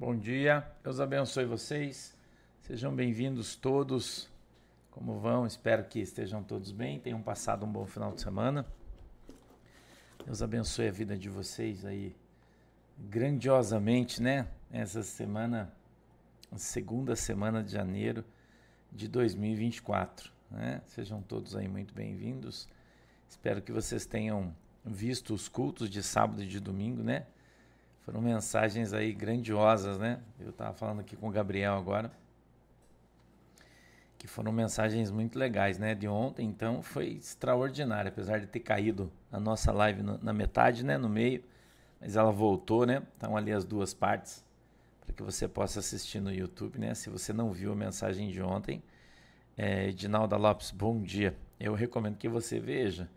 Bom dia, Deus abençoe vocês. Sejam bem-vindos todos. Como vão? Espero que estejam todos bem, tenham passado um bom final de semana. Deus abençoe a vida de vocês aí grandiosamente, né? Essa semana, segunda semana de janeiro de 2024, né? Sejam todos aí muito bem-vindos. Espero que vocês tenham visto os cultos de sábado e de domingo, né? Foram mensagens aí grandiosas, né? Eu estava falando aqui com o Gabriel agora. Que foram mensagens muito legais, né? De ontem, então foi extraordinário, apesar de ter caído a nossa live no, na metade, né? No meio, mas ela voltou, né? Estão ali as duas partes para que você possa assistir no YouTube, né? Se você não viu a mensagem de ontem, é, Edinalda Lopes, bom dia. Eu recomendo que você veja,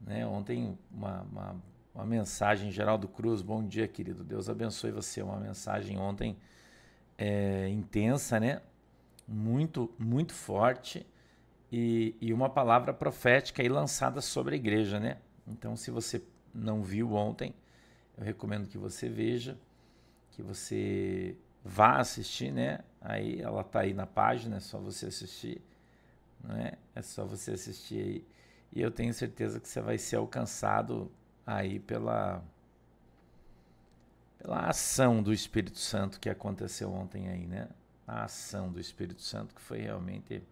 né? Ontem uma, uma uma mensagem, Geraldo Cruz, bom dia, querido. Deus abençoe você. Uma mensagem ontem é, intensa, né? Muito, muito forte e, e uma palavra profética aí lançada sobre a igreja, né? Então, se você não viu ontem, eu recomendo que você veja, que você vá assistir, né? Aí ela tá aí na página, é só você assistir, né? É só você assistir aí. E eu tenho certeza que você vai ser alcançado aí pela pela ação do Espírito Santo que aconteceu ontem aí, né? A ação do Espírito Santo que foi realmente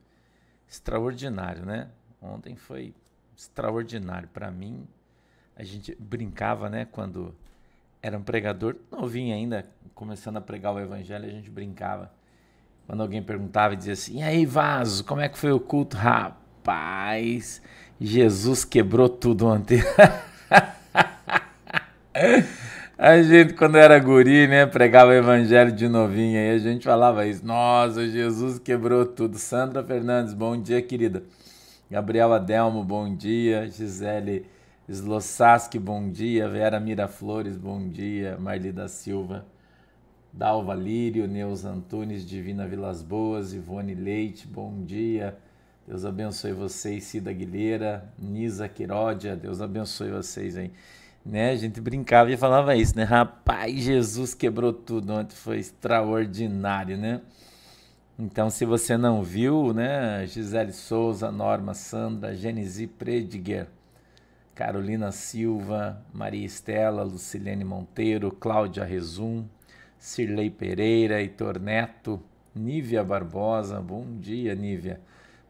extraordinário, né? Ontem foi extraordinário para mim. A gente brincava, né, quando era um pregador novinho ainda, começando a pregar o evangelho, a gente brincava. Quando alguém perguntava e dizia assim: "E aí, Vaso, como é que foi o culto?" Rapaz, Jesus quebrou tudo ontem. A gente, quando era guri, né, pregava o evangelho de novinha, e a gente falava isso. Nossa, Jesus quebrou tudo. Sandra Fernandes, bom dia, querida. Gabriel Adelmo, bom dia. Gisele Slossaski, bom dia. Vera Miraflores, bom dia. Marli da Silva. Dalva Lírio, Neus Antunes, Divina Vilas Boas, Ivone Leite, bom dia. Deus abençoe vocês, Cida Aguilera, Nisa Quiródia, Deus abençoe vocês aí né? A gente brincava e falava isso, né? Rapaz, Jesus quebrou tudo ontem, foi extraordinário, né? Então, se você não viu, né? Gisele Souza, Norma Sandra, Genesi Prediger, Carolina Silva, Maria Estela, Lucilene Monteiro, Cláudia Rezum, Cirlei Pereira, Heitor Neto, Nívia Barbosa, bom dia, Nívia.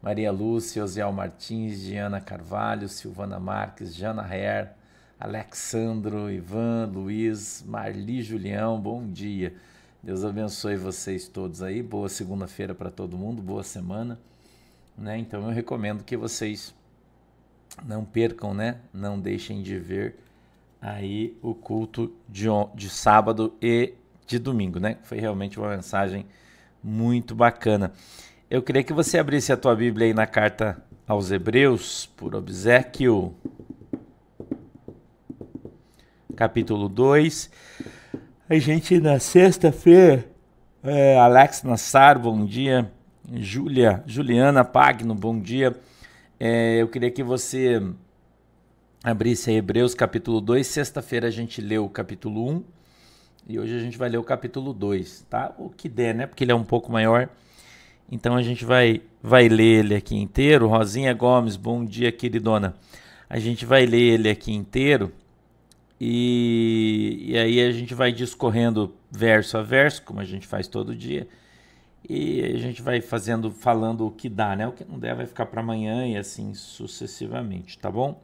Maria Lúcia, Osiel Martins, Diana Carvalho, Silvana Marques, Jana Herr, Alexandro, Ivan, Luiz, Marli Julião, bom dia. Deus abençoe vocês todos aí. Boa segunda-feira para todo mundo, boa semana. Né? Então eu recomendo que vocês não percam, né? Não deixem de ver aí o culto de, de sábado e de domingo, né? Foi realmente uma mensagem muito bacana. Eu queria que você abrisse a tua Bíblia aí na carta aos Hebreus, por obsequio capítulo 2. A gente na sexta-feira, é, Alex Nassar, bom dia. Júlia, Juliana Pagno, bom dia. É, eu queria que você abrisse Hebreus capítulo 2. Sexta-feira a gente leu o capítulo 1 e hoje a gente vai ler o capítulo 2, tá? O que der, né? Porque ele é um pouco maior. Então a gente vai, vai ler ele aqui inteiro. Rosinha Gomes, bom dia, queridona. A gente vai ler ele aqui inteiro e, e aí a gente vai discorrendo verso a verso, como a gente faz todo dia. E a gente vai fazendo, falando o que dá, né? O que não der vai ficar para amanhã e assim sucessivamente, tá bom?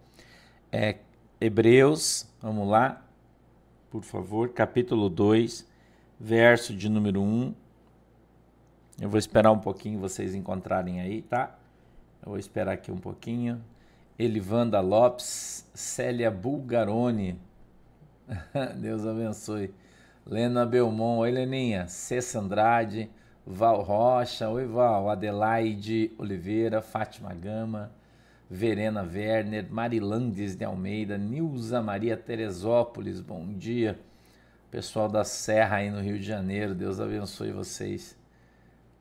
É, Hebreus, vamos lá, por favor, capítulo 2, verso de número 1. Eu vou esperar um pouquinho vocês encontrarem aí, tá? Eu vou esperar aqui um pouquinho. Elivanda Lopes, Célia Bulgaroni, Deus abençoe. Lena Belmont, oi Leninha. Cessa Andrade, Val Rocha, oi Val. Adelaide Oliveira, Fátima Gama, Verena Werner, Marilandes de Almeida, Nilza Maria Teresópolis, bom dia. Pessoal da Serra aí no Rio de Janeiro, Deus abençoe vocês.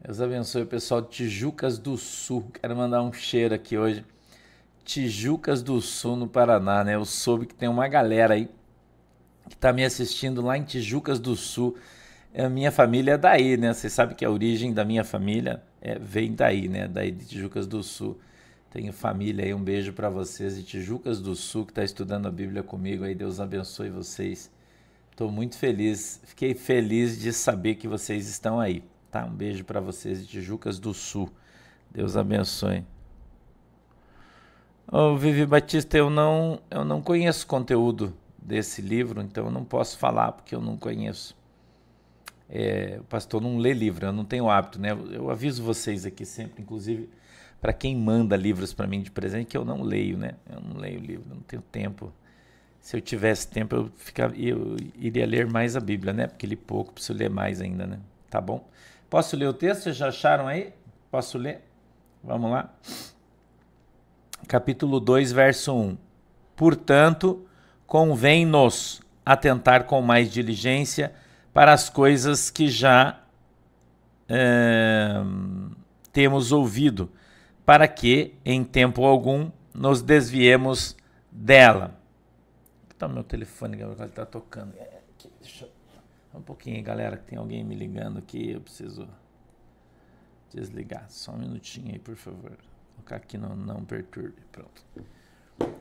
Deus abençoe o pessoal de Tijucas do Sul. Quero mandar um cheiro aqui hoje. Tijucas do Sul, no Paraná, né? Eu soube que tem uma galera aí que está me assistindo lá em Tijucas do Sul. a minha família é daí, né? Vocês sabem que a origem da minha família é, vem daí, né? Daí de Tijucas do Sul. Tenho família aí, um beijo para vocês de Tijucas do Sul que está estudando a Bíblia comigo aí. Deus abençoe vocês. Estou muito feliz, fiquei feliz de saber que vocês estão aí, tá? Um beijo para vocês de Tijucas do Sul. Deus abençoe. Ô, Vivi Batista, eu não, eu não conheço conteúdo desse livro, então eu não posso falar porque eu não conheço. É, o pastor não lê livro, eu não tenho hábito, né? Eu aviso vocês aqui sempre, inclusive para quem manda livros para mim de presente, que eu não leio, né? Eu não leio livro, não tenho tempo. Se eu tivesse tempo, eu, ficava, eu iria ler mais a Bíblia, né? Porque li pouco, preciso ler mais ainda, né? Tá bom? Posso ler o texto? Vocês já acharam aí? Posso ler? Vamos lá. Capítulo 2, verso 1. Portanto, convém-nos atentar com mais diligência para as coisas que já é, temos ouvido, para que, em tempo algum, nos desviemos dela. Está meu telefone, ele está tocando. É, aqui, deixa eu... Um pouquinho, galera, que tem alguém me ligando aqui, eu preciso desligar. Só um minutinho aí, por favor. Vou colocar aqui no não perturbe. Pronto.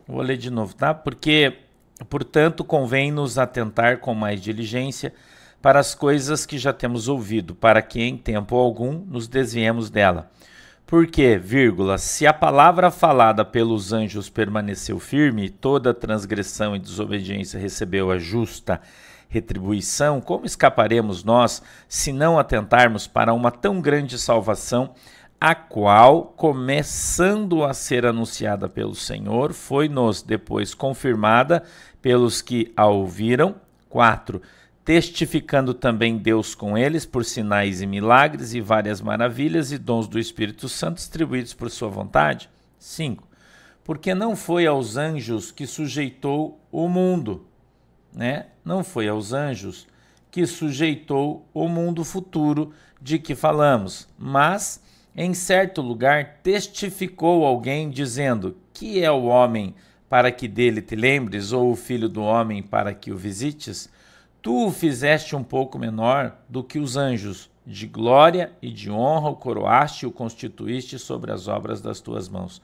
Vou ler de novo, tá? Porque, portanto, convém nos atentar com mais diligência para as coisas que já temos ouvido, para que em tempo algum nos desviemos dela. Porque, vírgula, se a palavra falada pelos anjos permaneceu firme, toda transgressão e desobediência recebeu a justa retribuição, como escaparemos nós se não atentarmos para uma tão grande salvação, a qual, começando a ser anunciada pelo Senhor, foi-nos depois confirmada pelos que a ouviram? 4 testificando também Deus com eles por sinais e milagres e várias maravilhas e dons do Espírito Santo distribuídos por sua vontade? 5. Porque não foi aos anjos que sujeitou o mundo, né? Não foi aos anjos que sujeitou o mundo futuro de que falamos, mas em certo lugar testificou alguém dizendo: Que é o homem para que dele te lembres, ou o filho do homem para que o visites? Tu o fizeste um pouco menor do que os anjos, de glória e de honra o coroaste e o constituíste sobre as obras das tuas mãos.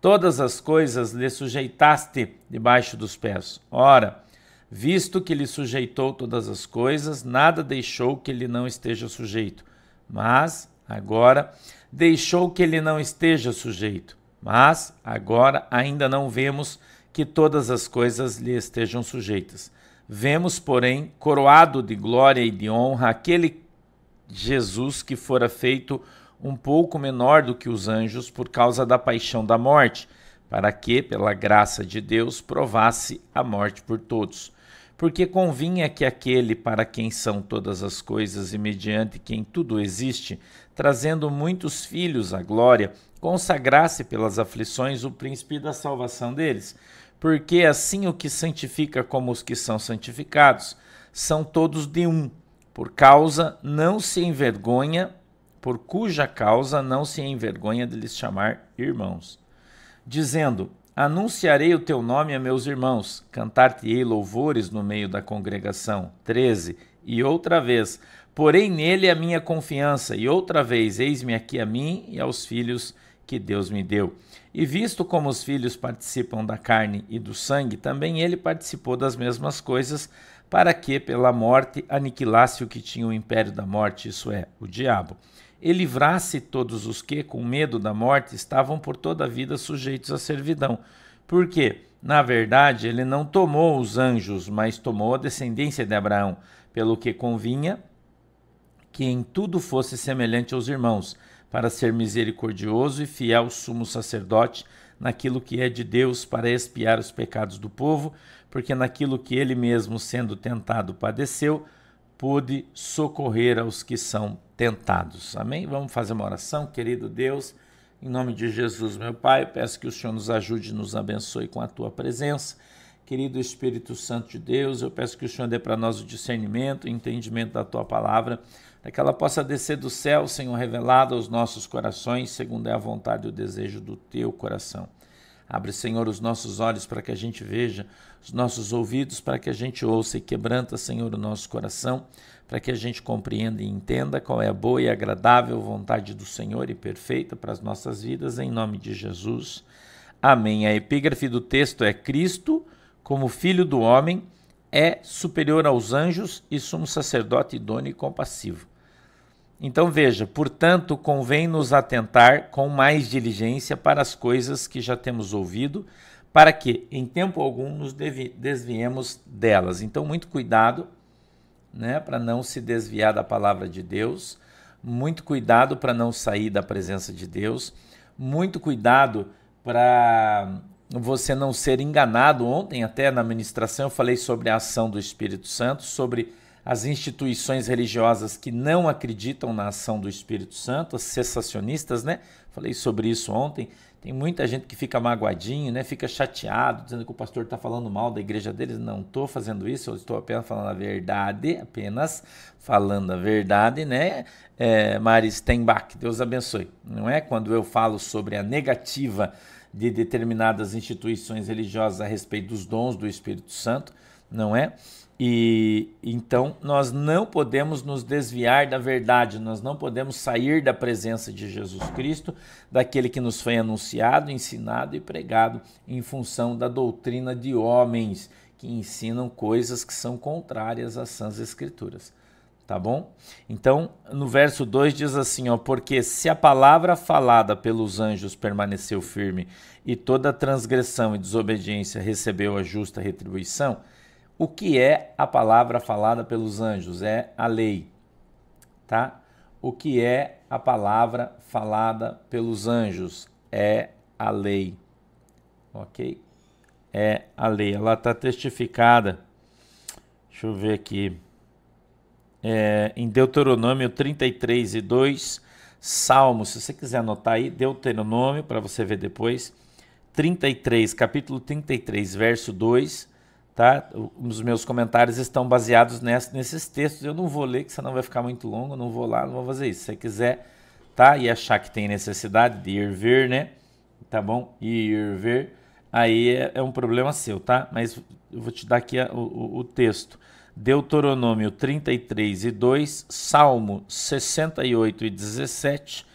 Todas as coisas lhe sujeitaste debaixo dos pés. Ora, visto que lhe sujeitou todas as coisas, nada deixou que ele não esteja sujeito. Mas, agora, deixou que ele não esteja sujeito. Mas, agora, ainda não vemos que todas as coisas lhe estejam sujeitas Vemos, porém, coroado de glória e de honra aquele Jesus que fora feito um pouco menor do que os anjos por causa da paixão da morte, para que, pela graça de Deus, provasse a morte por todos. Porque convinha que aquele para quem são todas as coisas e mediante quem tudo existe, trazendo muitos filhos à glória, consagrasse pelas aflições o príncipe da salvação deles porque assim o que santifica como os que são santificados são todos de um, por causa não se envergonha, por cuja causa não se envergonha de lhes chamar irmãos, dizendo: Anunciarei o teu nome a meus irmãos, cantar-te-ei louvores no meio da congregação. 13. E outra vez, porém nele a minha confiança, e outra vez, eis-me aqui a mim e aos filhos que Deus me deu. E visto como os filhos participam da carne e do sangue, também ele participou das mesmas coisas, para que, pela morte, aniquilasse o que tinha o império da morte, isso é, o diabo, e livrasse todos os que, com medo da morte, estavam por toda a vida sujeitos à servidão. Porque, na verdade, ele não tomou os anjos, mas tomou a descendência de Abraão, pelo que convinha que em tudo fosse semelhante aos irmãos para ser misericordioso e fiel sumo sacerdote naquilo que é de Deus para expiar os pecados do povo, porque naquilo que ele mesmo, sendo tentado, padeceu, pôde socorrer aos que são tentados. Amém? Vamos fazer uma oração, querido Deus. Em nome de Jesus, meu Pai, peço que o Senhor nos ajude e nos abençoe com a tua presença. Querido Espírito Santo de Deus, eu peço que o Senhor dê para nós o discernimento, o entendimento da tua palavra para que ela possa descer do céu, Senhor, revelada aos nossos corações, segundo é a vontade e o desejo do teu coração. Abre, Senhor, os nossos olhos para que a gente veja, os nossos ouvidos para que a gente ouça e quebranta, Senhor, o nosso coração, para que a gente compreenda e entenda qual é a boa e agradável vontade do Senhor e perfeita para as nossas vidas, em nome de Jesus. Amém. A epígrafe do texto é: Cristo, como Filho do homem, é superior aos anjos e sumo sacerdote idôneo e compassivo. Então veja, portanto, convém nos atentar com mais diligência para as coisas que já temos ouvido, para que em tempo algum nos desviemos delas. Então, muito cuidado, né, para não se desviar da palavra de Deus, muito cuidado para não sair da presença de Deus, muito cuidado para você não ser enganado. Ontem, até na ministração, eu falei sobre a ação do Espírito Santo, sobre as instituições religiosas que não acreditam na ação do Espírito Santo, as cessacionistas, né? Falei sobre isso ontem. Tem muita gente que fica magoadinho, né? Fica chateado, dizendo que o pastor está falando mal da igreja deles. Não estou fazendo isso, eu estou apenas falando a verdade, apenas falando a verdade, né? É, Mari Steinbach, Deus abençoe. Não é quando eu falo sobre a negativa de determinadas instituições religiosas a respeito dos dons do Espírito Santo, não é? E então nós não podemos nos desviar da verdade, nós não podemos sair da presença de Jesus Cristo, daquele que nos foi anunciado, ensinado e pregado em função da doutrina de homens que ensinam coisas que são contrárias às sãs escrituras. Tá bom? Então, no verso 2 diz assim, ó, porque se a palavra falada pelos anjos permaneceu firme e toda transgressão e desobediência recebeu a justa retribuição, o que é a palavra falada pelos anjos? É a lei, tá? O que é a palavra falada pelos anjos? É a lei, ok? É a lei. Ela está testificada. Deixa eu ver aqui. É, em Deuteronômio 33 e 2, Salmos, se você quiser anotar aí, Deuteronômio, para você ver depois, 33, capítulo 33, verso 2, Tá? Os meus comentários estão baseados ness, nesses textos. Eu não vou ler, que senão vai ficar muito longo. Não vou lá, não vou fazer isso. Se você quiser, tá? E achar que tem necessidade de ir ver, né? Tá bom? Ir ver, aí é, é um problema seu, tá? Mas eu vou te dar aqui a, o, o texto. Deuteronômio 33 e 2, Salmo 68 e 17,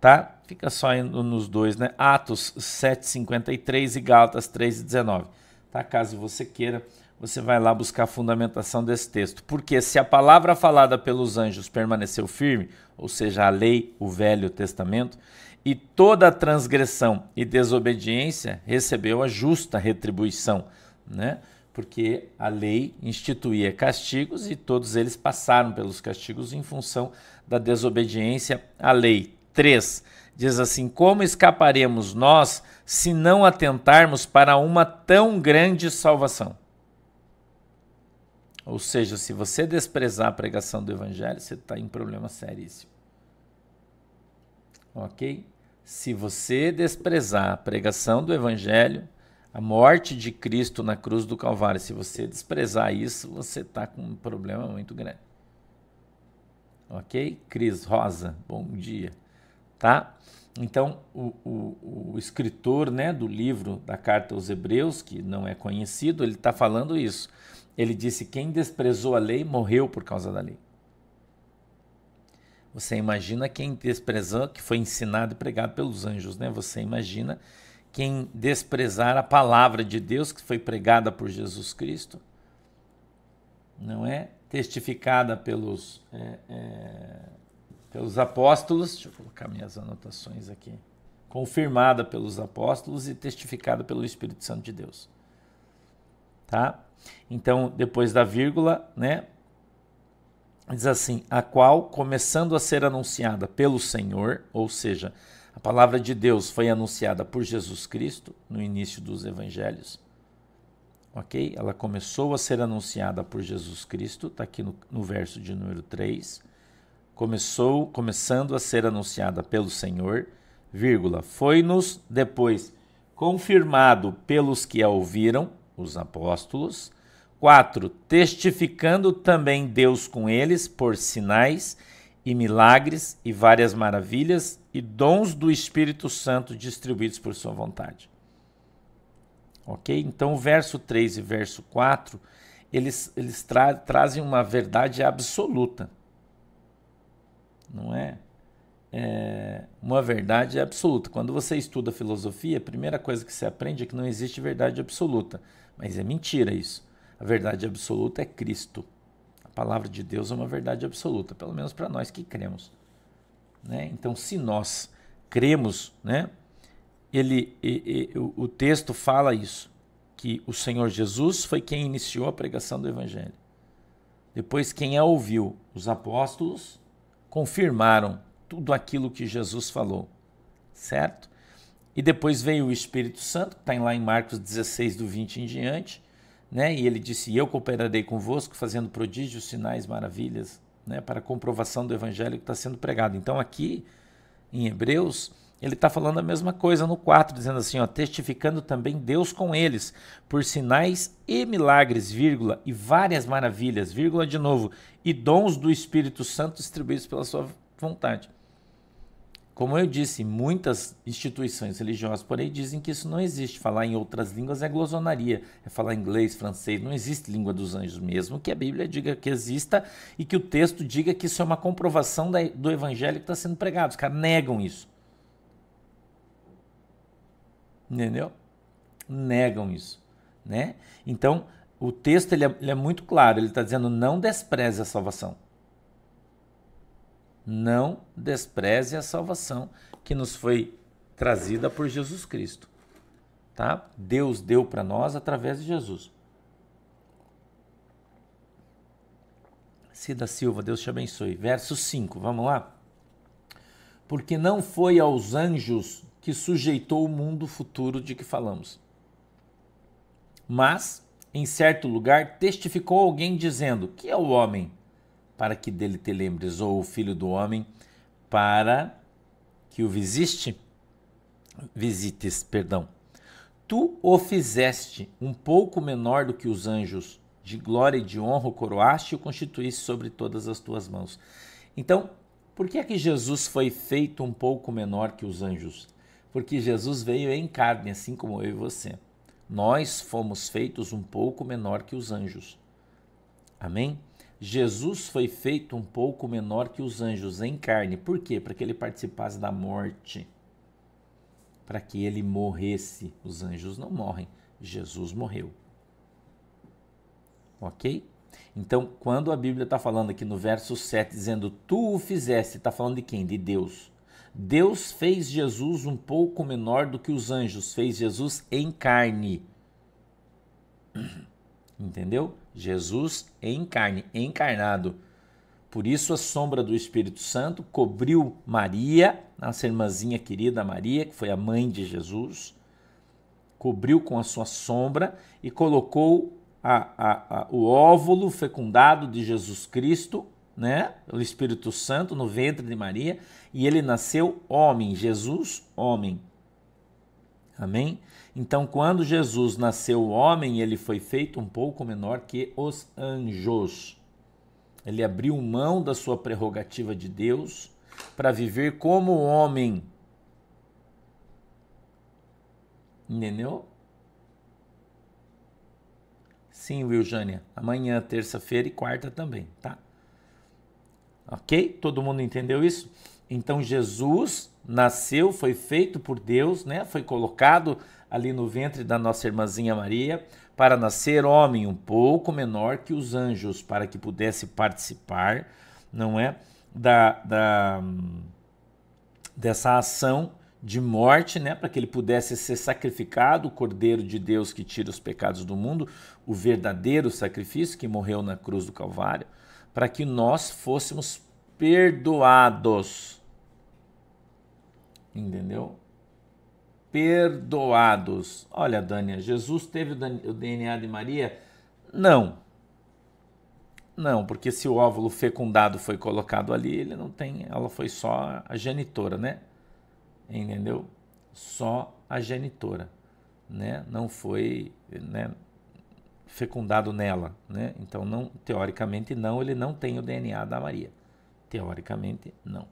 tá? Fica só nos dois, né? Atos 7, 53 e Gálatas 3 e 19 tá? Caso você queira, você vai lá buscar a fundamentação desse texto. Porque se a palavra falada pelos anjos permaneceu firme, ou seja, a lei, o Velho Testamento, e toda transgressão e desobediência recebeu a justa retribuição, né? Porque a lei instituía castigos e todos eles passaram pelos castigos em função da desobediência à lei. 3 diz assim: Como escaparemos nós se não atentarmos para uma tão grande salvação? Ou seja, se você desprezar a pregação do Evangelho, você está em problema seríssimo. Ok? Se você desprezar a pregação do Evangelho, a morte de Cristo na cruz do Calvário, se você desprezar isso, você está com um problema muito grande. Ok? Cris Rosa, bom dia tá? Então, o, o, o, escritor né, do livro da Carta aos Hebreus, que não é conhecido, ele está falando isso. Ele disse: Quem desprezou a lei morreu por causa da lei. Você imagina quem desprezou, que foi ensinado e pregado pelos anjos, né? Você imagina quem desprezar a palavra de Deus que foi pregada por Jesus Cristo, não é? Testificada pelos. É, é pelos apóstolos, deixa eu colocar minhas anotações aqui, confirmada pelos apóstolos e testificada pelo Espírito Santo de Deus. Tá? Então, depois da vírgula, né? Diz assim: a qual, começando a ser anunciada pelo Senhor, ou seja, a palavra de Deus foi anunciada por Jesus Cristo no início dos evangelhos. Ok? Ela começou a ser anunciada por Jesus Cristo, está aqui no, no verso de número 3 começou começando a ser anunciada pelo Senhor, foi-nos depois confirmado pelos que a ouviram, os apóstolos. 4. Testificando também Deus com eles por sinais e milagres e várias maravilhas e dons do Espírito Santo distribuídos por sua vontade. Ok? Então, o verso 3 e verso 4 eles, eles tra trazem uma verdade absoluta. Não é? é? Uma verdade absoluta. Quando você estuda filosofia, a primeira coisa que você aprende é que não existe verdade absoluta. Mas é mentira isso. A verdade absoluta é Cristo. A palavra de Deus é uma verdade absoluta, pelo menos para nós que cremos. Né? Então, se nós cremos, né, ele, e, e, o, texto fala isso que o Senhor Jesus foi quem iniciou a pregação do Evangelho. Depois, quem a ouviu, os apóstolos, confirmaram tudo aquilo que Jesus falou, certo? E depois veio o Espírito Santo, que está lá em Marcos 16, do 20 em diante, né? e ele disse: Eu cooperarei convosco, fazendo prodígios, sinais, maravilhas, né? para a comprovação do Evangelho que está sendo pregado. Então, aqui em Hebreus ele está falando a mesma coisa no 4, dizendo assim, ó, testificando também Deus com eles, por sinais e milagres, vírgula, e várias maravilhas, vírgula de novo, e dons do Espírito Santo distribuídos pela sua vontade. Como eu disse, muitas instituições religiosas, porém, dizem que isso não existe. Falar em outras línguas é glosonaria, é falar inglês, francês, não existe língua dos anjos mesmo, que a Bíblia diga que exista e que o texto diga que isso é uma comprovação do evangelho que está sendo pregado. Os caras negam isso. Entendeu? Negam isso, né? Então, o texto ele é, ele é muito claro, ele está dizendo não despreze a salvação. Não despreze a salvação que nos foi trazida por Jesus Cristo. Tá? Deus deu para nós através de Jesus. Cida Silva, Deus te abençoe. Verso 5, vamos lá? Porque não foi aos anjos que sujeitou o mundo futuro de que falamos. Mas, em certo lugar, testificou alguém dizendo: Que é o homem para que dele te lembres, ou o filho do homem para que o visiste? Visites, perdão. Tu o fizeste um pouco menor do que os anjos, de glória e de honra o coroaste e o constituíste sobre todas as tuas mãos. Então, por que é que Jesus foi feito um pouco menor que os anjos? Porque Jesus veio em carne, assim como eu e você. Nós fomos feitos um pouco menor que os anjos. Amém? Jesus foi feito um pouco menor que os anjos em carne. Por quê? Para que ele participasse da morte. Para que ele morresse. Os anjos não morrem. Jesus morreu. Ok? Então, quando a Bíblia está falando aqui no verso 7, dizendo tu o fizeste, está falando de quem? De Deus. Deus fez Jesus um pouco menor do que os anjos, fez Jesus em carne. Entendeu? Jesus em carne, encarnado. Por isso a sombra do Espírito Santo cobriu Maria, nossa irmãzinha querida Maria, que foi a mãe de Jesus, cobriu com a sua sombra e colocou a, a, a, o óvulo fecundado de Jesus Cristo né, o Espírito Santo no ventre de Maria, e ele nasceu homem, Jesus, homem. Amém? Então, quando Jesus nasceu homem, ele foi feito um pouco menor que os anjos. Ele abriu mão da sua prerrogativa de Deus para viver como homem. Entendeu? Sim, Will Jânia. Amanhã, terça-feira e quarta também, tá? Ok? Todo mundo entendeu isso? Então Jesus nasceu, foi feito por Deus, né? Foi colocado ali no ventre da nossa irmãzinha Maria para nascer homem um pouco menor que os anjos, para que pudesse participar, não é, da, da dessa ação de morte, né, para que ele pudesse ser sacrificado, o Cordeiro de Deus que tira os pecados do mundo, o verdadeiro sacrifício que morreu na cruz do Calvário para que nós fôssemos perdoados. Entendeu? Perdoados. Olha, Dânia, Jesus teve o DNA de Maria? Não. Não, porque se o óvulo fecundado foi colocado ali, ele não tem, ela foi só a genitora, né? Entendeu? Só a genitora, né? Não foi, né? Fecundado nela, né? Então, não, teoricamente não, ele não tem o DNA da Maria. Teoricamente não.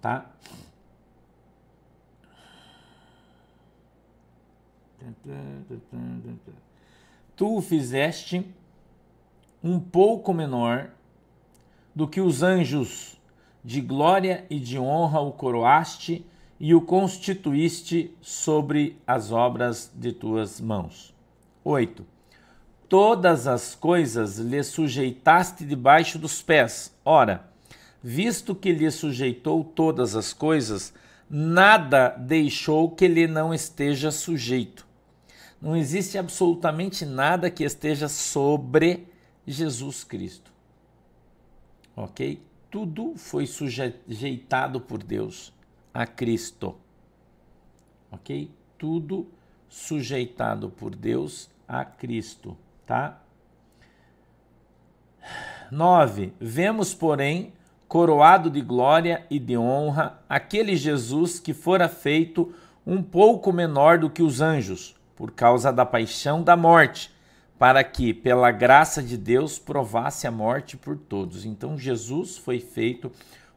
Tá? Tu o fizeste um pouco menor do que os anjos, de glória e de honra o coroaste e o constituíste sobre as obras de tuas mãos. 8. Todas as coisas lhe sujeitaste debaixo dos pés. Ora, visto que lhe sujeitou todas as coisas, nada deixou que lhe não esteja sujeito. Não existe absolutamente nada que esteja sobre Jesus Cristo. Ok? Tudo foi sujeitado por Deus a Cristo. Ok? Tudo sujeitado por Deus a Cristo, tá? 9. Vemos, porém, coroado de glória e de honra aquele Jesus que fora feito um pouco menor do que os anjos, por causa da paixão da morte, para que, pela graça de Deus, provasse a morte por todos. Então, Jesus foi feito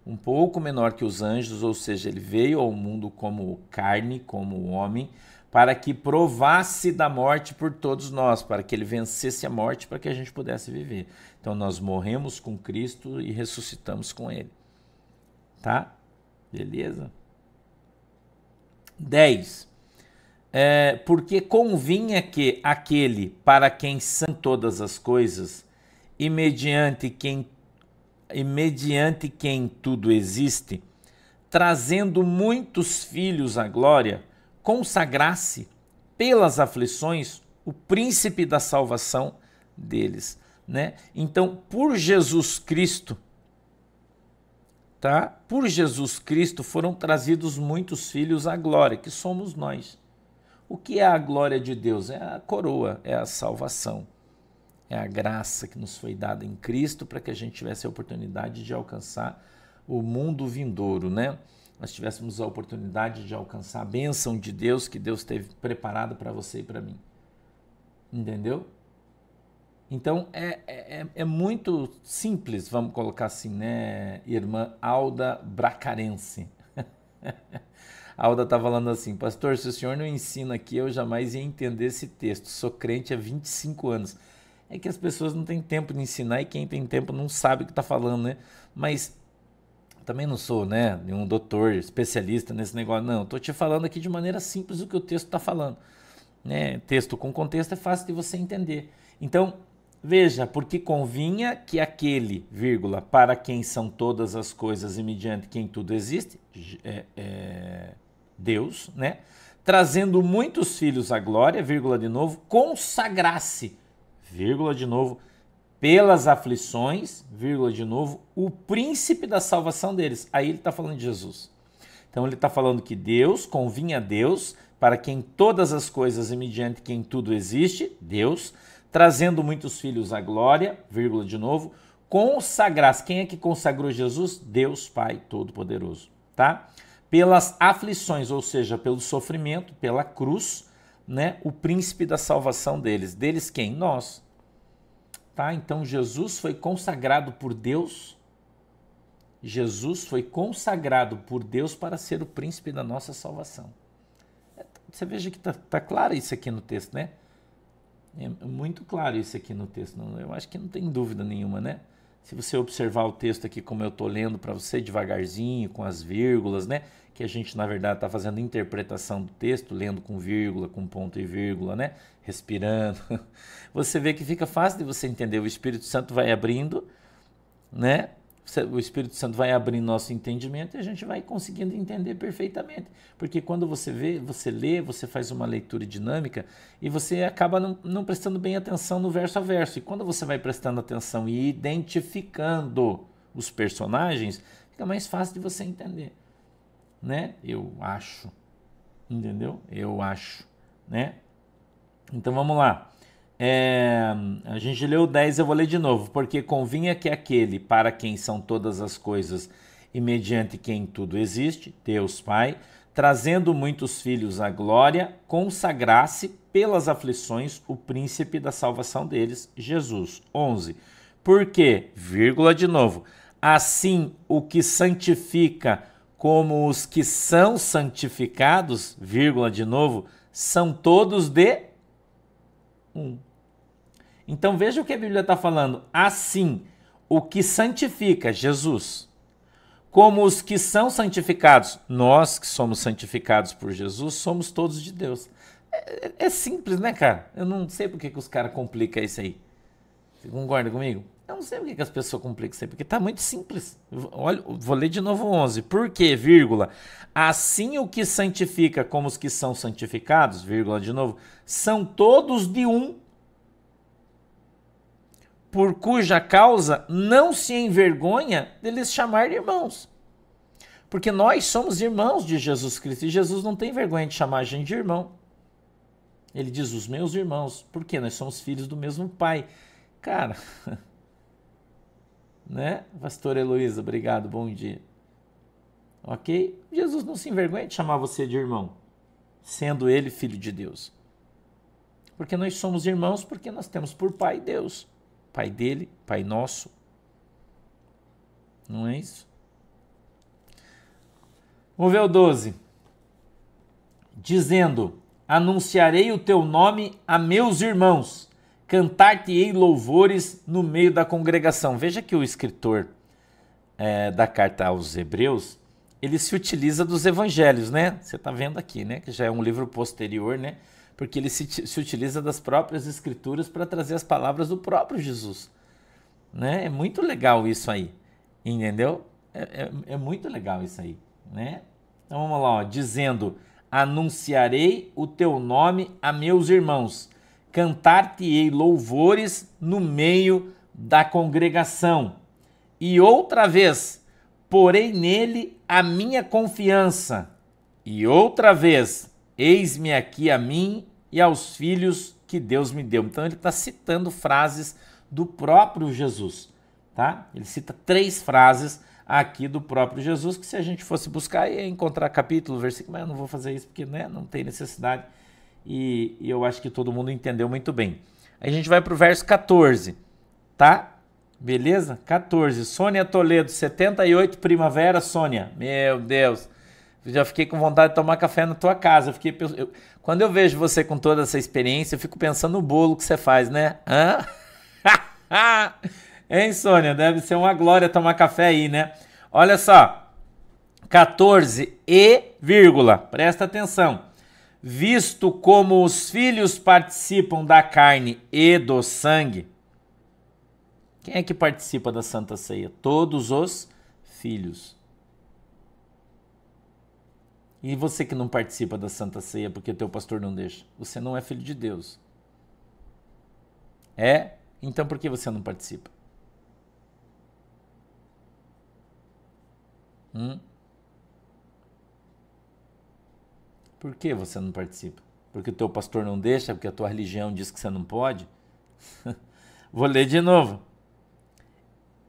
um pouco menor que os anjos, ou seja, ele veio ao mundo como carne, como homem, para que provasse da morte por todos nós, para que ele vencesse a morte, para que a gente pudesse viver. Então, nós morremos com Cristo e ressuscitamos com ele. Tá? Beleza? 10 é, porque convinha que aquele para quem são todas as coisas e mediante quem e mediante quem tudo existe, trazendo muitos filhos à glória, consagrasse pelas aflições o príncipe da salvação deles, né? Então, por Jesus Cristo, tá? Por Jesus Cristo foram trazidos muitos filhos à glória, que somos nós. O que é a glória de Deus? É a coroa, é a salvação. É a graça que nos foi dada em Cristo para que a gente tivesse a oportunidade de alcançar o mundo vindouro, né? Nós tivéssemos a oportunidade de alcançar a bênção de Deus que Deus teve preparado para você e para mim. Entendeu? Então é, é, é, muito simples, vamos colocar assim, né, irmã Alda Bracarense. Alda está falando assim, pastor, se o senhor não ensina aqui, eu jamais ia entender esse texto. Sou crente há 25 anos. É que as pessoas não têm tempo de ensinar e quem tem tempo não sabe o que está falando, né? Mas também não sou, né, nenhum doutor especialista nesse negócio, não. Estou te falando aqui de maneira simples o que o texto está falando. Né? Texto com contexto é fácil de você entender. Então, veja, porque convinha que aquele, vírgula, para quem são todas as coisas e mediante quem tudo existe, é, é Deus, né? Trazendo muitos filhos à glória, vírgula de novo, consagrasse, vírgula de novo, pelas aflições, vírgula de novo, o príncipe da salvação deles. Aí ele está falando de Jesus. Então ele está falando que Deus, convinha a Deus, para quem todas as coisas e mediante quem tudo existe, Deus, trazendo muitos filhos à glória, vírgula de novo, consagrasse. Quem é que consagrou Jesus? Deus Pai Todo-Poderoso, tá? pelas aflições, ou seja, pelo sofrimento, pela cruz, né, o príncipe da salvação deles. Deles quem? Nós. Tá? Então Jesus foi consagrado por Deus. Jesus foi consagrado por Deus para ser o príncipe da nossa salvação. Você veja que está tá claro isso aqui no texto, né? É muito claro isso aqui no texto. Eu acho que não tem dúvida nenhuma, né? Se você observar o texto aqui, como eu estou lendo para você, devagarzinho, com as vírgulas, né? Que a gente, na verdade, está fazendo interpretação do texto, lendo com vírgula, com ponto e vírgula, né? Respirando. Você vê que fica fácil de você entender. O Espírito Santo vai abrindo, né? o Espírito Santo vai abrindo nosso entendimento e a gente vai conseguindo entender perfeitamente. Porque quando você vê, você lê, você faz uma leitura dinâmica e você acaba não, não, prestando bem atenção no verso a verso. E quando você vai prestando atenção e identificando os personagens, fica mais fácil de você entender. Né? Eu acho. Entendeu? Eu acho. Né? Então vamos lá. É, a gente leu 10, eu vou ler de novo. Porque convinha que aquele para quem são todas as coisas e mediante quem tudo existe, Deus Pai, trazendo muitos filhos à glória, consagrasse pelas aflições o príncipe da salvação deles, Jesus. 11. Porque, vírgula de novo, assim o que santifica como os que são santificados, vírgula de novo, são todos de Então veja o que a Bíblia está falando. Assim, o que santifica, Jesus, como os que são santificados, nós que somos santificados por Jesus, somos todos de Deus. É, é simples, né, cara? Eu não sei por que os caras complicam isso aí. Você concorda comigo? Eu não sei por que, as pessoas complicam isso aí, porque tá muito simples. Olha, vou ler de novo 11. Por quê, vírgula? Assim o que santifica como os que são santificados, vírgula de novo, são todos de um, por cuja causa não se envergonha deles chamar de irmãos. Porque nós somos irmãos de Jesus Cristo e Jesus não tem vergonha de chamar a gente de irmão. Ele diz os meus irmãos, porque nós somos filhos do mesmo pai. Cara, né? Pastor Heloísa, obrigado, bom dia. Ok? Jesus não se envergonha de chamar você de irmão, sendo ele filho de Deus. Porque nós somos irmãos, porque nós temos por pai Deus. Pai dele, pai nosso. Não é isso? Vamos ver o 12. Dizendo: Anunciarei o teu nome a meus irmãos cantar-te-ei louvores no meio da congregação. Veja que o escritor é, da carta aos Hebreus, ele se utiliza dos evangelhos, né? Você está vendo aqui, né? Que já é um livro posterior, né? Porque ele se, se utiliza das próprias escrituras para trazer as palavras do próprio Jesus. Né? É muito legal isso aí, entendeu? É, é, é muito legal isso aí, né? Então vamos lá, ó, dizendo: Anunciarei o teu nome a meus irmãos cantar-te-ei louvores no meio da congregação. E outra vez, porei nele a minha confiança. E outra vez, eis-me aqui a mim e aos filhos que Deus me deu. Então ele está citando frases do próprio Jesus, tá? Ele cita três frases aqui do próprio Jesus, que se a gente fosse buscar ia encontrar capítulo, versículo, mas eu não vou fazer isso porque né, não tem necessidade e, e eu acho que todo mundo entendeu muito bem. A gente vai para o verso 14, tá? Beleza? 14. Sônia Toledo, 78 primavera, Sônia. Meu Deus. Já fiquei com vontade de tomar café na tua casa. Eu fiquei, eu, quando eu vejo você com toda essa experiência, eu fico pensando no bolo que você faz, né? Hã? hein, Sônia? Deve ser uma glória tomar café aí, né? Olha só. 14 e vírgula. Presta atenção visto como os filhos participam da carne e do sangue. Quem é que participa da Santa Ceia? Todos os filhos. E você que não participa da Santa Ceia porque teu pastor não deixa? Você não é filho de Deus. É? Então por que você não participa? Hum? Por que você não participa? Porque o teu pastor não deixa, porque a tua religião diz que você não pode? Vou ler de novo.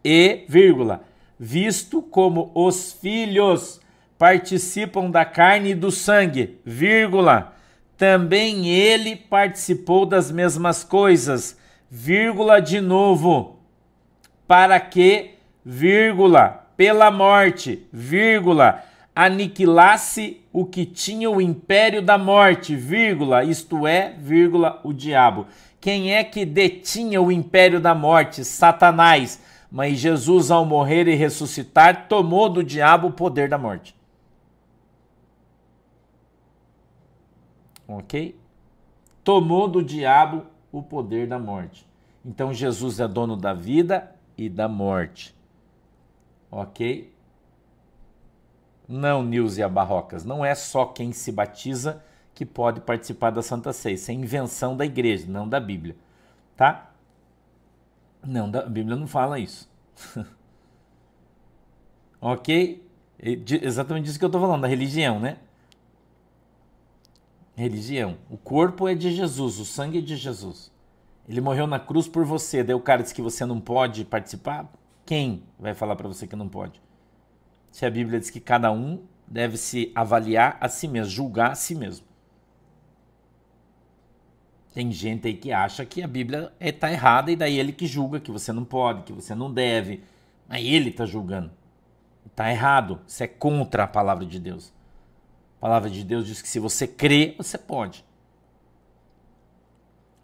E, vírgula, visto como os filhos participam da carne e do sangue, vírgula, também ele participou das mesmas coisas, vírgula de novo, para que, vírgula, pela morte, vírgula, aniquilasse o que tinha o império da morte, vírgula, isto é, vírgula, o diabo. Quem é que detinha o império da morte? Satanás. Mas Jesus, ao morrer e ressuscitar, tomou do diabo o poder da morte. Ok? Tomou do diabo o poder da morte. Então Jesus é dono da vida e da morte. Ok? Não, Nilce Barrocas, não é só quem se batiza que pode participar da Santa Ceia. Isso é invenção da igreja, não da Bíblia. Tá? Não, a Bíblia não fala isso. ok? Exatamente isso que eu estou falando, da religião, né? Religião. O corpo é de Jesus, o sangue é de Jesus. Ele morreu na cruz por você. Daí o cara diz que você não pode participar. Quem vai falar para você que não pode? Se a Bíblia diz que cada um deve se avaliar a si mesmo, julgar a si mesmo. Tem gente aí que acha que a Bíblia está errada e daí ele que julga que você não pode, que você não deve. Mas ele está julgando. Está errado. Isso é contra a palavra de Deus. A palavra de Deus diz que se você crê, você pode.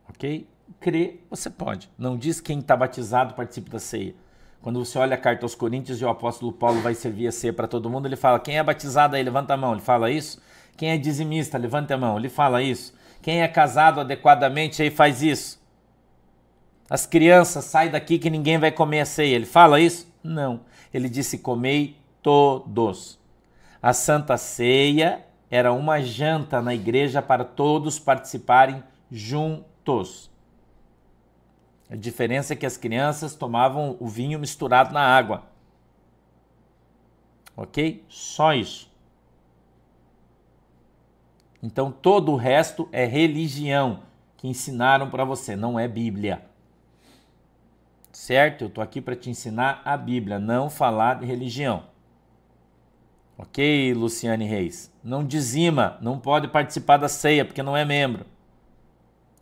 Ok? crê, você pode. Não diz quem está batizado participe da ceia. Quando você olha a carta aos Coríntios e o apóstolo Paulo vai servir a ceia para todo mundo, ele fala: quem é batizado aí, levanta a mão. Ele fala isso. Quem é dizimista, levanta a mão. Ele fala isso. Quem é casado adequadamente aí faz isso. As crianças, sai daqui que ninguém vai comer a ceia. Ele fala isso? Não. Ele disse: comei todos. A Santa Ceia era uma janta na igreja para todos participarem juntos. A diferença é que as crianças tomavam o vinho misturado na água. Ok? Só isso. Então todo o resto é religião que ensinaram para você, não é Bíblia. Certo? Eu tô aqui para te ensinar a Bíblia, não falar de religião. Ok, Luciane Reis? Não dizima, não pode participar da ceia porque não é membro.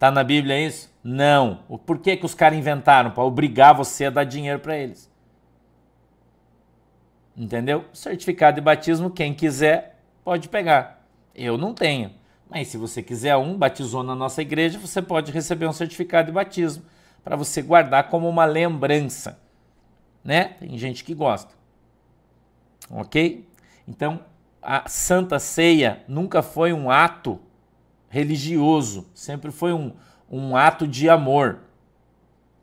Tá na Bíblia isso? Não. Por que, que os caras inventaram? Para obrigar você a dar dinheiro para eles. Entendeu? Certificado de batismo, quem quiser, pode pegar. Eu não tenho. Mas se você quiser um, batizou na nossa igreja, você pode receber um certificado de batismo para você guardar como uma lembrança. Né? Tem gente que gosta. Ok? Então, a Santa Ceia nunca foi um ato religioso, sempre foi um, um ato de amor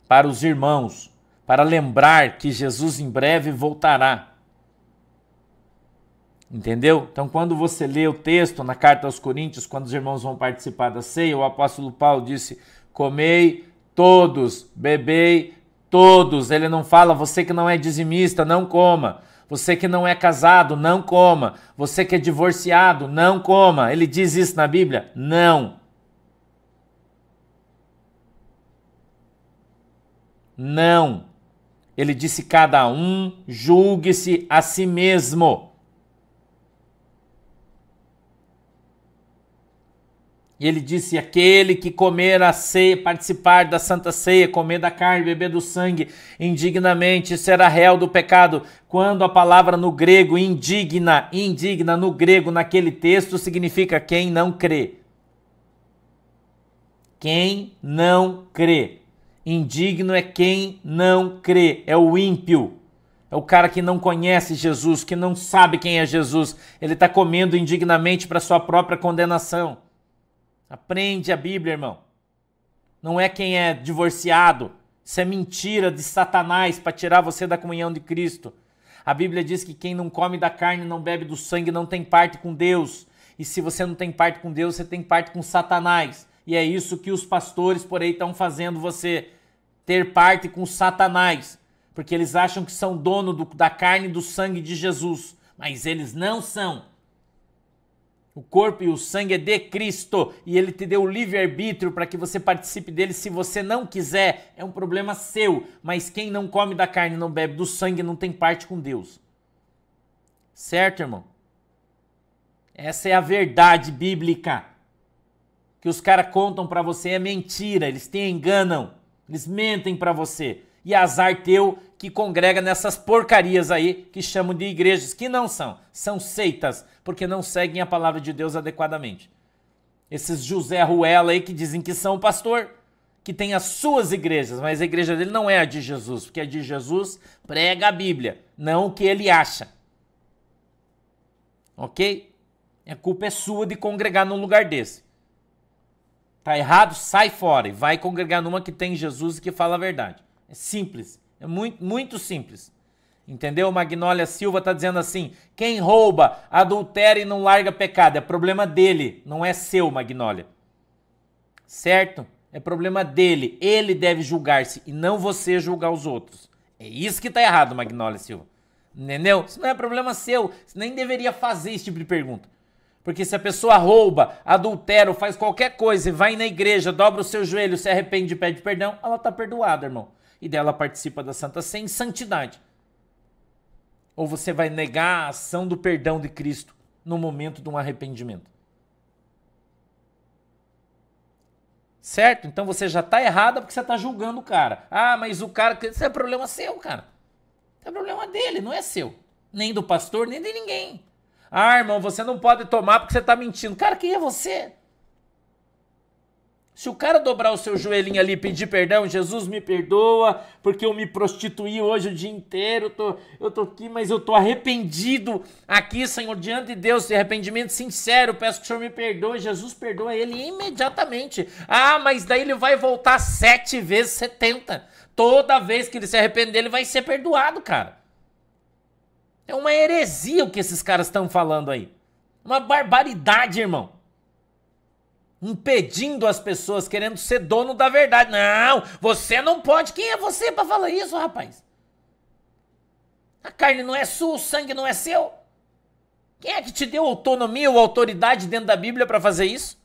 para os irmãos, para lembrar que Jesus em breve voltará. Entendeu? Então, quando você lê o texto na carta aos Coríntios, quando os irmãos vão participar da ceia, o apóstolo Paulo disse: Comei todos, bebei todos. Ele não fala, você que não é dizimista, não coma. Você que não é casado, não coma. Você que é divorciado, não coma. Ele diz isso na Bíblia? Não. Não. Ele disse: cada um julgue-se a si mesmo. E ele disse: Aquele que comer a ceia, participar da santa ceia, comer da carne, beber do sangue indignamente, será réu do pecado. Quando a palavra no grego indigna, indigna no grego, naquele texto, significa quem não crê. Quem não crê. Indigno é quem não crê, é o ímpio. É o cara que não conhece Jesus, que não sabe quem é Jesus. Ele está comendo indignamente para sua própria condenação. Aprende a Bíblia, irmão. Não é quem é divorciado. Isso é mentira de Satanás para tirar você da comunhão de Cristo. A Bíblia diz que quem não come da carne, não bebe do sangue, não tem parte com Deus. E se você não tem parte com Deus, você tem parte com Satanás. E é isso que os pastores por aí estão fazendo você ter parte com Satanás. Porque eles acham que são dono do, da carne e do sangue de Jesus. Mas eles não são. O corpo e o sangue é de Cristo e ele te deu o livre-arbítrio para que você participe dele. Se você não quiser, é um problema seu. Mas quem não come da carne não bebe do sangue não tem parte com Deus. Certo, irmão? Essa é a verdade bíblica. Que os caras contam para você é mentira, eles te enganam, eles mentem para você. E azar teu que congrega nessas porcarias aí que chamam de igrejas, que não são, são seitas, porque não seguem a palavra de Deus adequadamente. Esses José Ruela aí que dizem que são pastor, que tem as suas igrejas, mas a igreja dele não é a de Jesus, porque a de Jesus prega a Bíblia, não o que ele acha. Ok? A culpa é sua de congregar num lugar desse. Tá errado? Sai fora e vai congregar numa que tem Jesus e que fala a verdade. É simples. É muito, muito simples. Entendeu? Magnólia Silva está dizendo assim: quem rouba, adultera e não larga pecado. É problema dele, não é seu, Magnólia. Certo? É problema dele. Ele deve julgar-se e não você julgar os outros. É isso que está errado, Magnólia Silva. Entendeu? Isso não é problema seu. Você nem deveria fazer esse tipo de pergunta. Porque se a pessoa rouba, adultera, faz qualquer coisa e vai na igreja, dobra o seu joelho, se arrepende e pede perdão, ela está perdoada, irmão e dela participa da Santa Ceia em santidade. Ou você vai negar a ação do perdão de Cristo no momento de um arrependimento. Certo? Então você já está errada porque você está julgando o cara. Ah, mas o cara. Isso é problema seu, cara. é problema dele, não é seu. Nem do pastor, nem de ninguém. Ah, irmão, você não pode tomar porque você está mentindo. Cara, quem é você? Se o cara dobrar o seu joelhinho ali e pedir perdão, Jesus me perdoa, porque eu me prostituí hoje o dia inteiro, eu tô, eu tô aqui, mas eu tô arrependido aqui, Senhor, diante de Deus, de arrependimento sincero, peço que o Senhor me perdoe. Jesus perdoa ele imediatamente. Ah, mas daí ele vai voltar sete vezes setenta. Toda vez que ele se arrepender, ele vai ser perdoado, cara. É uma heresia o que esses caras estão falando aí. Uma barbaridade, irmão impedindo as pessoas, querendo ser dono da verdade. Não, você não pode. Quem é você para falar isso, rapaz? A carne não é sua, o sangue não é seu. Quem é que te deu autonomia ou autoridade dentro da Bíblia para fazer isso?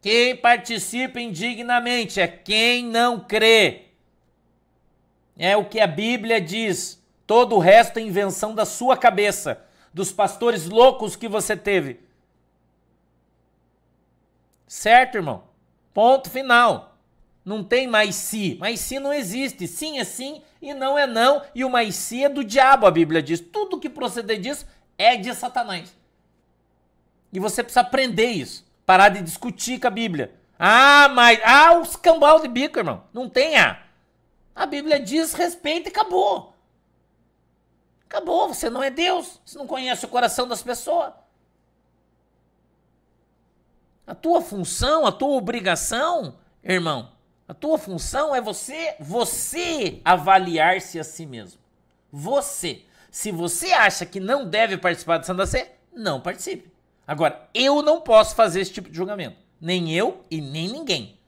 Quem participa indignamente é quem não crê. É o que a Bíblia diz. Todo o resto é invenção da sua cabeça, dos pastores loucos que você teve. Certo, irmão? Ponto final. Não tem mais si. Mais si não existe. Sim é sim e não é não. E o mais si é do diabo, a Bíblia diz. Tudo que proceder disso é de Satanás. E você precisa aprender isso. Parar de discutir com a Bíblia. Ah, mas. Ah, os cambal de bico, irmão. Não tem A. A Bíblia diz respeita e acabou. Acabou. Você não é Deus. Você não conhece o coração das pessoas. A tua função, a tua obrigação, irmão, a tua função é você, você avaliar-se a si mesmo. Você. Se você acha que não deve participar da Santa Sé, não participe. Agora, eu não posso fazer esse tipo de julgamento. Nem eu e nem ninguém.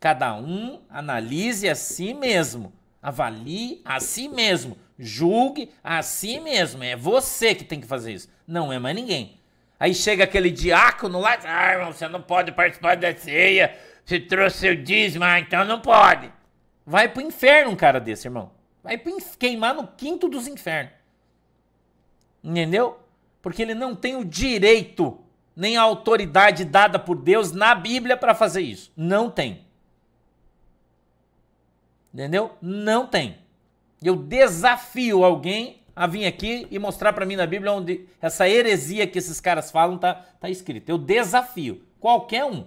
Cada um analise a si mesmo. Avalie a si mesmo. Julgue a si mesmo. É você que tem que fazer isso. Não é mais ninguém. Aí chega aquele diácono lá, ah, irmão, você não pode participar da ceia, você trouxe seu dízimo, ah, então não pode. Vai pro inferno um cara desse, irmão. Vai pro queimar no quinto dos infernos. Entendeu? Porque ele não tem o direito, nem a autoridade dada por Deus na Bíblia para fazer isso. Não tem. Entendeu? Não tem. Eu desafio alguém a vir aqui e mostrar para mim na Bíblia onde essa heresia que esses caras falam tá, tá escrita. Eu desafio qualquer um.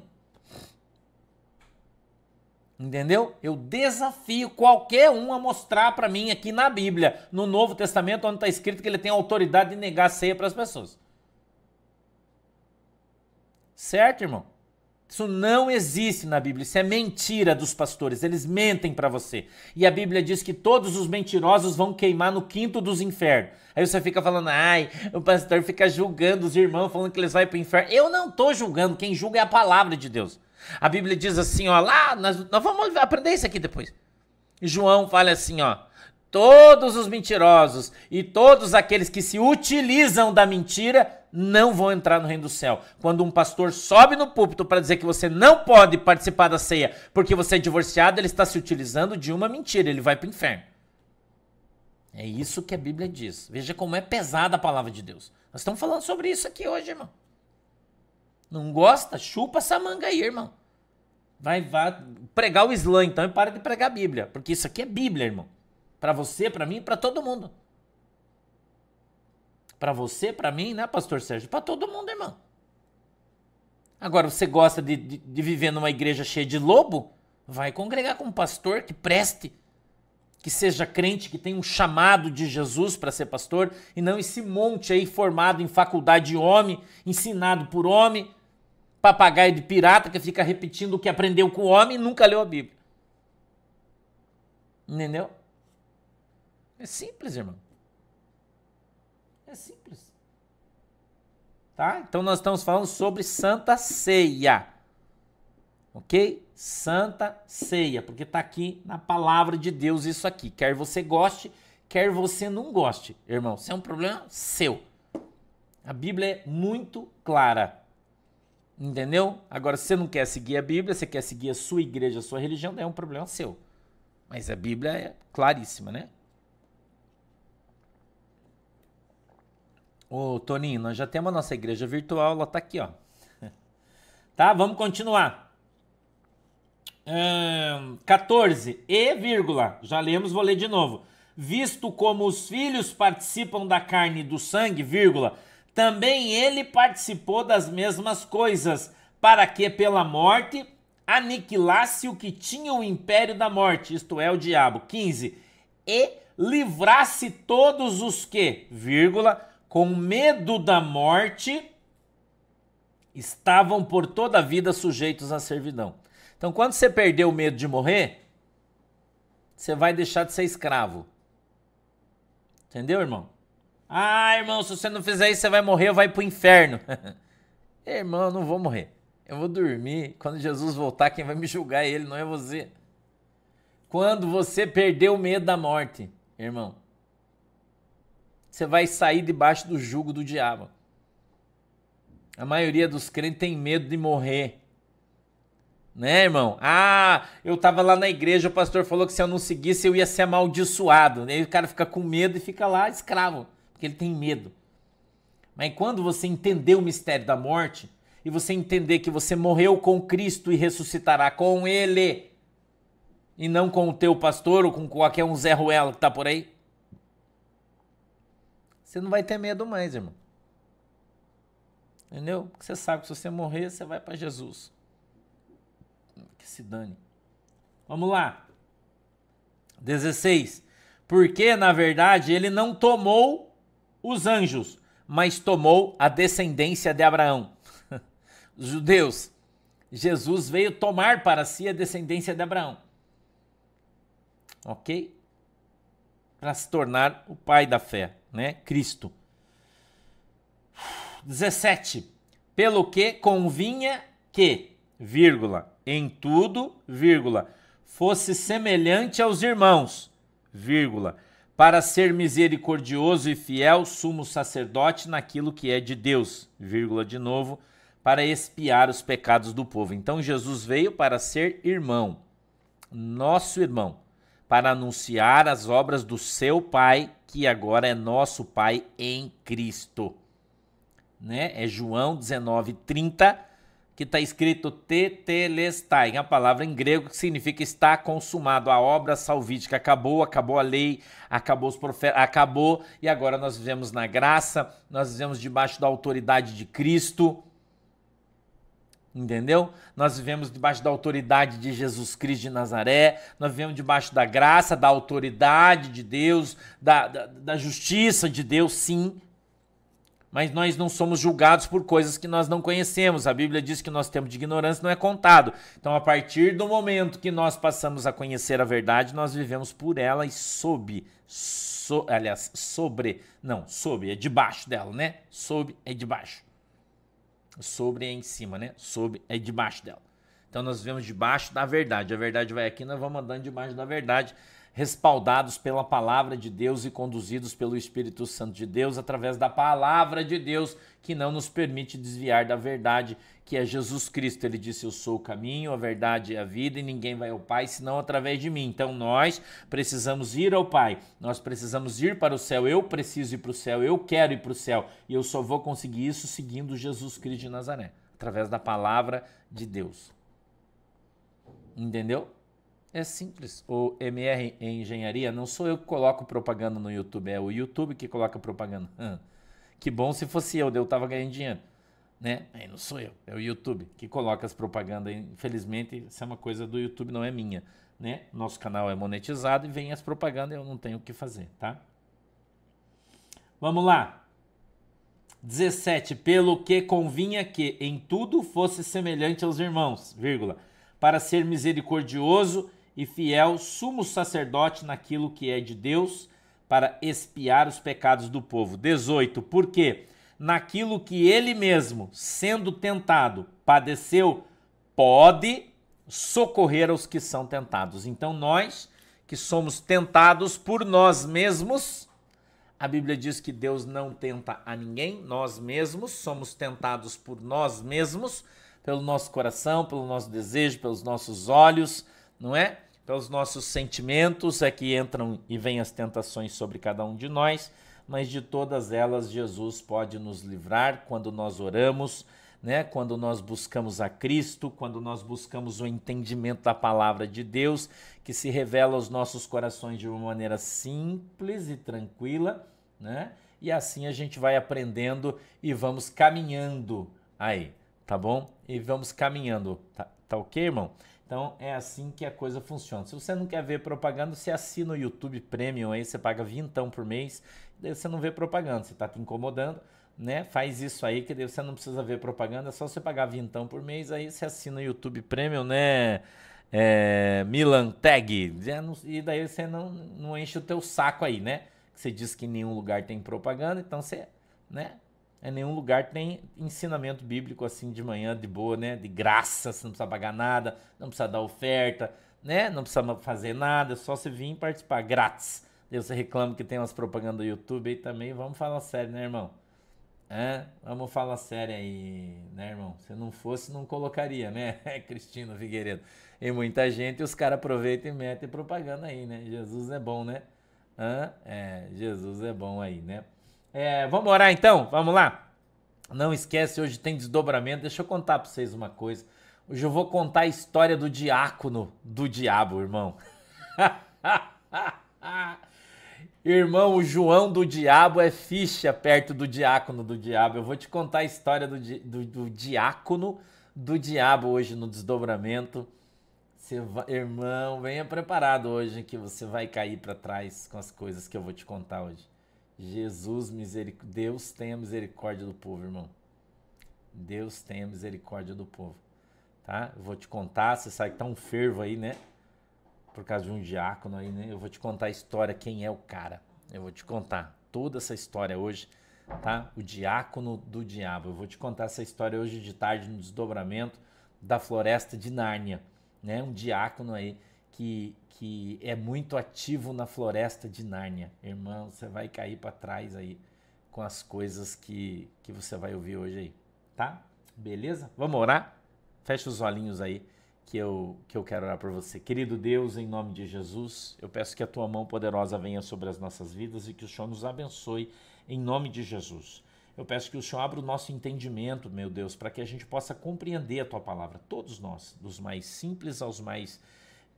Entendeu? Eu desafio qualquer um a mostrar para mim aqui na Bíblia, no Novo Testamento, onde está escrito que ele tem autoridade de negar ceia para as pessoas. Certo, irmão? Isso não existe na Bíblia, isso é mentira dos pastores, eles mentem para você. E a Bíblia diz que todos os mentirosos vão queimar no quinto dos infernos. Aí você fica falando, ai, o pastor fica julgando os irmãos, falando que eles vão para o inferno. Eu não estou julgando, quem julga é a palavra de Deus. A Bíblia diz assim, ó, lá, nós, nós vamos aprender isso aqui depois. João fala assim, ó, todos os mentirosos e todos aqueles que se utilizam da mentira não vão entrar no reino do céu. Quando um pastor sobe no púlpito para dizer que você não pode participar da ceia porque você é divorciado, ele está se utilizando de uma mentira, ele vai para o inferno. É isso que a Bíblia diz. Veja como é pesada a palavra de Deus. Nós estamos falando sobre isso aqui hoje, irmão. Não gosta? Chupa essa manga aí, irmão. Vai, vai pregar o Islã então e para de pregar a Bíblia, porque isso aqui é Bíblia, irmão. Para você, para mim, para todo mundo. Para você, para mim, né, pastor Sérgio? Para todo mundo, irmão. Agora, você gosta de, de, de, viver numa igreja cheia de lobo? Vai congregar com um pastor que preste, que seja crente, que tenha um chamado de Jesus para ser pastor, e não esse monte aí formado em faculdade de homem, ensinado por homem, papagaio de pirata que fica repetindo o que aprendeu com o homem e nunca leu a Bíblia. Entendeu? É simples, irmão. É simples. Tá? Então nós estamos falando sobre Santa Ceia. Ok? Santa Ceia, porque está aqui na palavra de Deus isso aqui. Quer você goste, quer você não goste, irmão. Isso é um problema seu. A Bíblia é muito clara. Entendeu? Agora, se você não quer seguir a Bíblia, você quer seguir a sua igreja, a sua religião, é um problema seu. Mas a Bíblia é claríssima, né? Ô, Toninho, nós já temos a nossa igreja virtual, ela tá aqui, ó. Tá, vamos continuar. Hum, 14. E, vírgula, já lemos, vou ler de novo. Visto como os filhos participam da carne e do sangue, vírgula, também ele participou das mesmas coisas, para que pela morte aniquilasse o que tinha o império da morte, isto é, o diabo. 15. E livrasse todos os que, vírgula, com medo da morte, estavam por toda a vida sujeitos à servidão. Então, quando você perdeu o medo de morrer, você vai deixar de ser escravo. Entendeu, irmão? Ah, irmão, se você não fizer isso, você vai morrer, vai pro inferno. irmão, eu não vou morrer. Eu vou dormir. Quando Jesus voltar, quem vai me julgar é ele, não é você. Quando você perdeu o medo da morte, irmão, você vai sair debaixo do jugo do diabo. A maioria dos crentes tem medo de morrer. Né, irmão? Ah, eu tava lá na igreja, o pastor falou que se eu não seguisse eu ia ser amaldiçoado. Aí o cara fica com medo e fica lá escravo, porque ele tem medo. Mas quando você entender o mistério da morte e você entender que você morreu com Cristo e ressuscitará com Ele, e não com o teu pastor ou com qualquer um Zé Ruela que tá por aí, você não vai ter medo mais, irmão. Entendeu? Porque você sabe que se você morrer, você vai para Jesus. Que se dane. Vamos lá. 16. Porque, na verdade, ele não tomou os anjos, mas tomou a descendência de Abraão. Os judeus. Jesus veio tomar para si a descendência de Abraão. Ok? Para se tornar o pai da fé, né? Cristo. 17. Pelo que convinha que, vírgula, em tudo, vírgula, fosse semelhante aos irmãos, vírgula, para ser misericordioso e fiel sumo sacerdote naquilo que é de Deus, vírgula de novo, para expiar os pecados do povo. Então Jesus veio para ser irmão, nosso irmão, para anunciar as obras do seu Pai, que agora é nosso Pai em Cristo. Né? É João 19, 30, que está escrito tetelestai, a palavra em grego que significa está consumado, a obra salvífica acabou, acabou a lei, acabou os profetas, acabou, e agora nós vivemos na graça, nós vivemos debaixo da autoridade de Cristo, entendeu? Nós vivemos debaixo da autoridade de Jesus Cristo de Nazaré, nós vivemos debaixo da graça, da autoridade de Deus, da, da, da justiça de Deus, sim, mas nós não somos julgados por coisas que nós não conhecemos. A Bíblia diz que nosso tempo de ignorância não é contado. Então, a partir do momento que nós passamos a conhecer a verdade, nós vivemos por ela e sob, so, aliás, sobre, não, sob, é debaixo dela, né? Sob é debaixo. Sobre é em cima, né? Sob é debaixo dela. Então, nós vivemos debaixo da verdade. A verdade vai aqui, nós vamos andando debaixo da verdade respaldados pela palavra de Deus e conduzidos pelo Espírito Santo de Deus através da palavra de Deus que não nos permite desviar da verdade que é Jesus Cristo. Ele disse: Eu sou o caminho, a verdade e a vida, e ninguém vai ao Pai senão através de mim. Então nós precisamos ir ao Pai, nós precisamos ir para o céu. Eu preciso ir para o céu, eu quero ir para o céu, e eu só vou conseguir isso seguindo Jesus Cristo de Nazaré através da palavra de Deus. Entendeu? É simples. O MR em engenharia não sou eu que coloco propaganda no YouTube, é o YouTube que coloca propaganda. Que bom se fosse eu, eu tava ganhando dinheiro. Né? Aí não sou eu, é o YouTube que coloca as propagandas. Infelizmente, isso é uma coisa do YouTube, não é minha. Né? Nosso canal é monetizado e vem as propagandas, eu não tenho o que fazer, tá? Vamos lá. 17. Pelo que convinha que em tudo fosse semelhante aos irmãos, vírgula, para ser misericordioso e fiel sumo sacerdote naquilo que é de Deus para expiar os pecados do povo. 18. Porque naquilo que ele mesmo, sendo tentado, padeceu, pode socorrer aos que são tentados. Então nós que somos tentados por nós mesmos, a Bíblia diz que Deus não tenta a ninguém, nós mesmos somos tentados por nós mesmos, pelo nosso coração, pelo nosso desejo, pelos nossos olhos, não é? Pelos nossos sentimentos é que entram e vêm as tentações sobre cada um de nós, mas de todas elas Jesus pode nos livrar quando nós oramos, né? Quando nós buscamos a Cristo, quando nós buscamos o entendimento da palavra de Deus, que se revela aos nossos corações de uma maneira simples e tranquila, né? E assim a gente vai aprendendo e vamos caminhando aí tá bom? E vamos caminhando, tá, tá ok, irmão? Então é assim que a coisa funciona. Se você não quer ver propaganda, você assina o YouTube Premium aí, você paga vintão por mês, daí você não vê propaganda, você está te incomodando, né? Faz isso aí que daí você não precisa ver propaganda, é só você pagar vintão por mês, aí você assina o YouTube Premium, né? É, Milan Tag, e daí você não, não enche o teu saco aí, né? Você diz que em nenhum lugar tem propaganda, então você, né? Em nenhum lugar tem ensinamento bíblico assim de manhã, de boa, né? De graça, você não precisa pagar nada, não precisa dar oferta, né? Não precisa fazer nada, é só você vir e participar grátis. Daí você reclama que tem umas propagandas do YouTube aí também. Vamos falar sério, né, irmão? É, vamos falar sério aí, né, irmão? Se não fosse, não colocaria, né? Cristina Figueiredo. E muita gente, os caras aproveitam e metem propaganda aí, né? Jesus é bom, né? Hã? É, Jesus é bom aí, né? É, vamos orar então? Vamos lá? Não esquece, hoje tem desdobramento. Deixa eu contar para vocês uma coisa. Hoje eu vou contar a história do diácono do diabo, irmão. irmão, o João do diabo é ficha perto do diácono do diabo. Eu vou te contar a história do, do, do diácono do diabo hoje no desdobramento. Vai, irmão, venha preparado hoje que você vai cair para trás com as coisas que eu vou te contar hoje. Jesus, miseric... Deus tenha misericórdia do povo, irmão. Deus tenha misericórdia do povo. Tá? Eu vou te contar, você sabe que tá um fervo aí, né? Por causa de um diácono aí, né? Eu vou te contar a história, quem é o cara. Eu vou te contar toda essa história hoje, tá? O diácono do diabo. Eu vou te contar essa história hoje de tarde no desdobramento da floresta de Nárnia, né? Um diácono aí que, que é muito ativo na floresta de Nárnia. Irmão, você vai cair para trás aí com as coisas que, que você vai ouvir hoje aí, tá? Beleza? Vamos orar? Fecha os olhinhos aí que eu, que eu quero orar por você. Querido Deus, em nome de Jesus, eu peço que a tua mão poderosa venha sobre as nossas vidas e que o Senhor nos abençoe em nome de Jesus. Eu peço que o Senhor abra o nosso entendimento, meu Deus, para que a gente possa compreender a tua palavra, todos nós, dos mais simples aos mais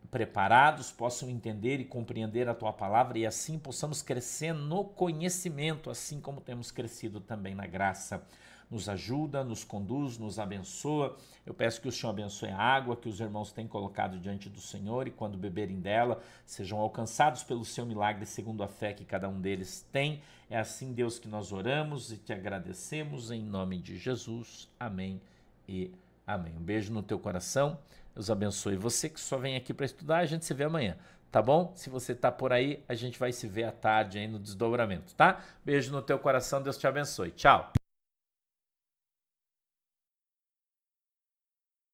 preparados, possam entender e compreender a tua palavra e assim possamos crescer no conhecimento, assim como temos crescido também na graça. Nos ajuda, nos conduz, nos abençoa. Eu peço que o Senhor abençoe a água que os irmãos têm colocado diante do Senhor e quando beberem dela, sejam alcançados pelo seu milagre segundo a fé que cada um deles tem. É assim, Deus, que nós oramos e te agradecemos em nome de Jesus. Amém e amém. Um beijo no teu coração. Deus abençoe você que só vem aqui para estudar. A gente se vê amanhã, tá bom? Se você tá por aí, a gente vai se ver à tarde aí no desdobramento, tá? Beijo no teu coração. Deus te abençoe. Tchau.